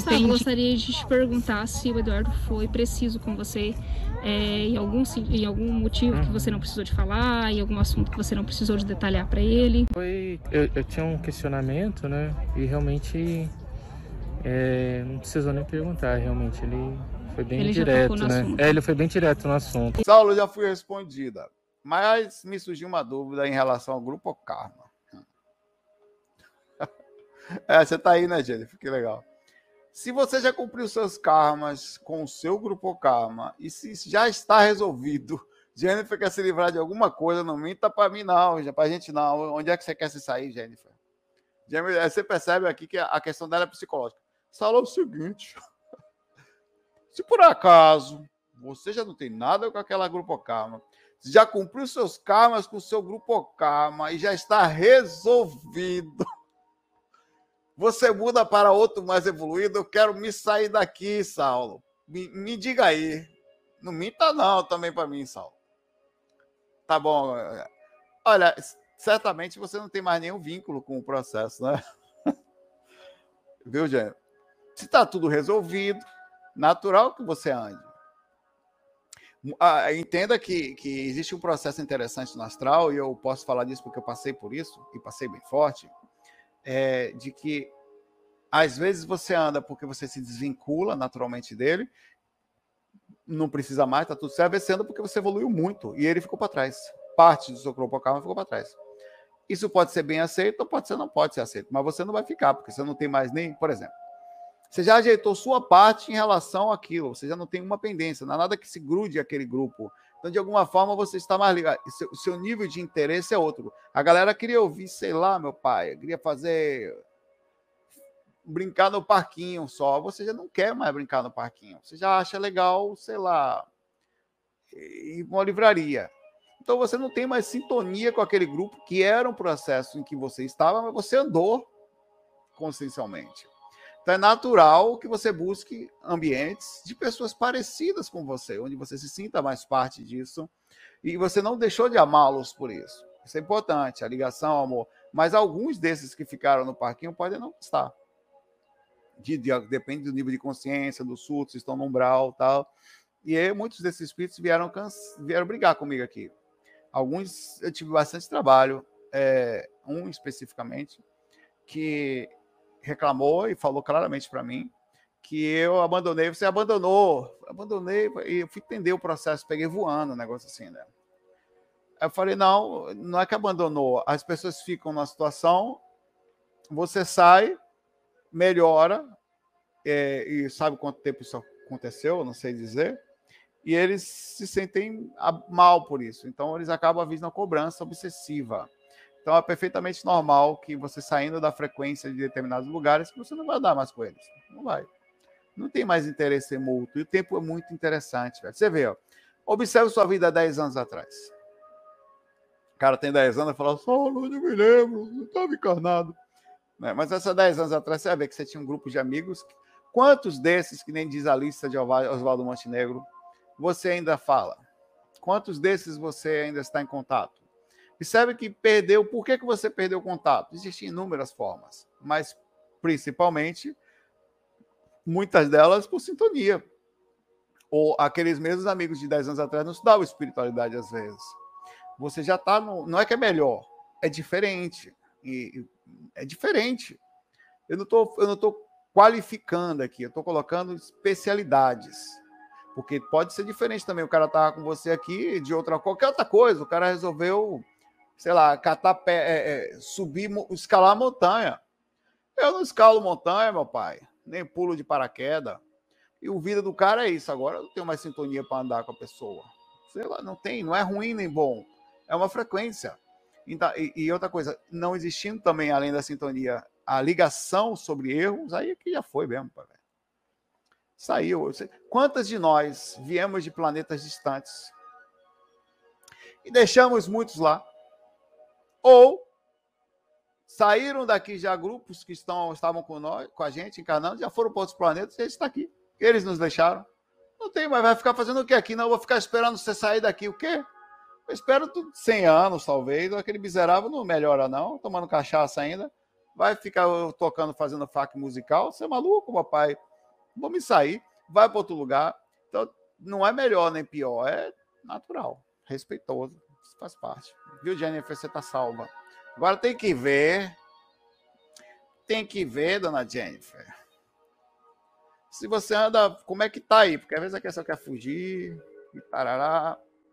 Gustavo, gostaria de te perguntar se o Eduardo foi preciso com você é, em, algum, em algum motivo uhum. que você não precisou de falar, em algum assunto que você não precisou de detalhar para ele. Foi, eu, eu, tinha um questionamento, né? E realmente é, não precisou nem perguntar, realmente ele foi bem ele direto, né? Assunto. É, ele foi bem direto no assunto. Saulo já foi respondida, mas me surgiu uma dúvida em relação ao grupo Karma. É, você tá aí, né, Jennifer? Que legal. Se você já cumpriu seus karmas com o seu grupo karma e se já está resolvido, Jennifer quer se livrar de alguma coisa, não minta para mim não, para gente não. Onde é que você quer se sair, Jennifer? Jennifer você percebe aqui que a questão dela é psicológica. Fala o seguinte: se por acaso você já não tem nada com aquela grupo karma, já cumpriu seus karmas com o seu grupo karma e já está resolvido você muda para outro mais evoluído. Eu quero me sair daqui, Saulo. Me, me diga aí. Não minta, não, também para mim, Saulo. Tá bom. Olha, certamente você não tem mais nenhum vínculo com o processo, né? Viu, gente? Se está tudo resolvido, natural que você ande. Ah, entenda que, que existe um processo interessante no astral, e eu posso falar disso porque eu passei por isso, e passei bem forte é, de que às vezes você anda porque você se desvincula naturalmente dele, não precisa mais, tá tudo certo, você anda porque você evoluiu muito e ele ficou para trás. Parte do seu corpo karma ficou para trás. Isso pode ser bem aceito ou pode ser não pode ser aceito, mas você não vai ficar, porque você não tem mais nem, por exemplo, você já ajeitou sua parte em relação àquilo, você já não tem uma pendência, não há nada que se grude aquele grupo. Então, de alguma forma, você está mais ligado. O seu nível de interesse é outro. A galera queria ouvir, sei lá, meu pai, queria fazer. brincar no parquinho só. Você já não quer mais brincar no parquinho. Você já acha legal, sei lá, ir para uma livraria. Então, você não tem mais sintonia com aquele grupo que era um processo em que você estava, mas você andou consciencialmente. Então é natural que você busque ambientes de pessoas parecidas com você, onde você se sinta mais parte disso e você não deixou de amá-los por isso. Isso é importante, a ligação, amor. Mas alguns desses que ficaram no parquinho podem não estar. De, de, depende do nível de consciência, do surto, se estão no umbral tal. E aí, muitos desses espíritos vieram, vieram brigar comigo aqui. Alguns eu tive bastante trabalho, é, um especificamente, que reclamou e falou claramente para mim que eu abandonei. Você abandonou, abandonei e eu fui entender o processo, peguei voando, um negócio assim, né? Eu falei: não, não é que abandonou, as pessoas ficam numa situação, você sai, melhora, é, e sabe quanto tempo isso aconteceu, não sei dizer, e eles se sentem mal por isso. Então, eles acabam a na cobrança obsessiva. Então é perfeitamente normal que você saindo da frequência de determinados lugares, você não vai andar mais com eles. Não vai. Não tem mais interesse mútuo. E o tempo é muito interessante, velho. Você vê, ó. Observe sua vida há 10 anos atrás. O cara tem 10 anos e fala, só não me lembro, não estava encarnado. Né? Mas essa 10 anos atrás, você vai ver que você tinha um grupo de amigos. Quantos desses, que nem diz a lista de Oswaldo Montenegro, você ainda fala? Quantos desses você ainda está em contato? Percebe que perdeu. Por que, que você perdeu o contato? Existem inúmeras formas, mas principalmente, muitas delas por sintonia. Ou aqueles mesmos amigos de 10 anos atrás não estudavam espiritualidade às vezes. Você já está no. Não é que é melhor, é diferente. E, é diferente. Eu não eu não estou qualificando aqui, eu estou colocando especialidades. Porque pode ser diferente também. O cara estava com você aqui de outra qualquer outra coisa. O cara resolveu sei lá, catar pé, é, é, subir, escalar montanha. Eu não escalo montanha, meu pai, nem pulo de paraquedas. E o vida do cara é isso. Agora eu não tenho mais sintonia para andar com a pessoa. Sei lá, não tem, não é ruim nem bom. É uma frequência. Então, e, e outra coisa, não existindo também, além da sintonia, a ligação sobre erros, aí é que já foi mesmo, pai. Saiu. Quantas de nós viemos de planetas distantes e deixamos muitos lá? Ou saíram daqui já grupos que estão, estavam com nós, com a gente, encarnando, já foram para outros planetas e a gente está aqui. Eles nos deixaram. Não tem, mas vai ficar fazendo o que aqui? Não, vou ficar esperando você sair daqui. O quê? Eu espero 100 anos, talvez. Aquele miserável não melhora, não. Tomando cachaça ainda. Vai ficar tocando, fazendo fac musical. Você é maluco, papai. vou me sair, vai para outro lugar. Então, não é melhor nem pior, é natural, respeitoso, faz parte. Viu, Jennifer? Você tá salva. Agora tem que ver. Tem que ver, dona Jennifer. Se você anda, como é que tá aí? Porque às vezes a pessoa quer fugir e tarará.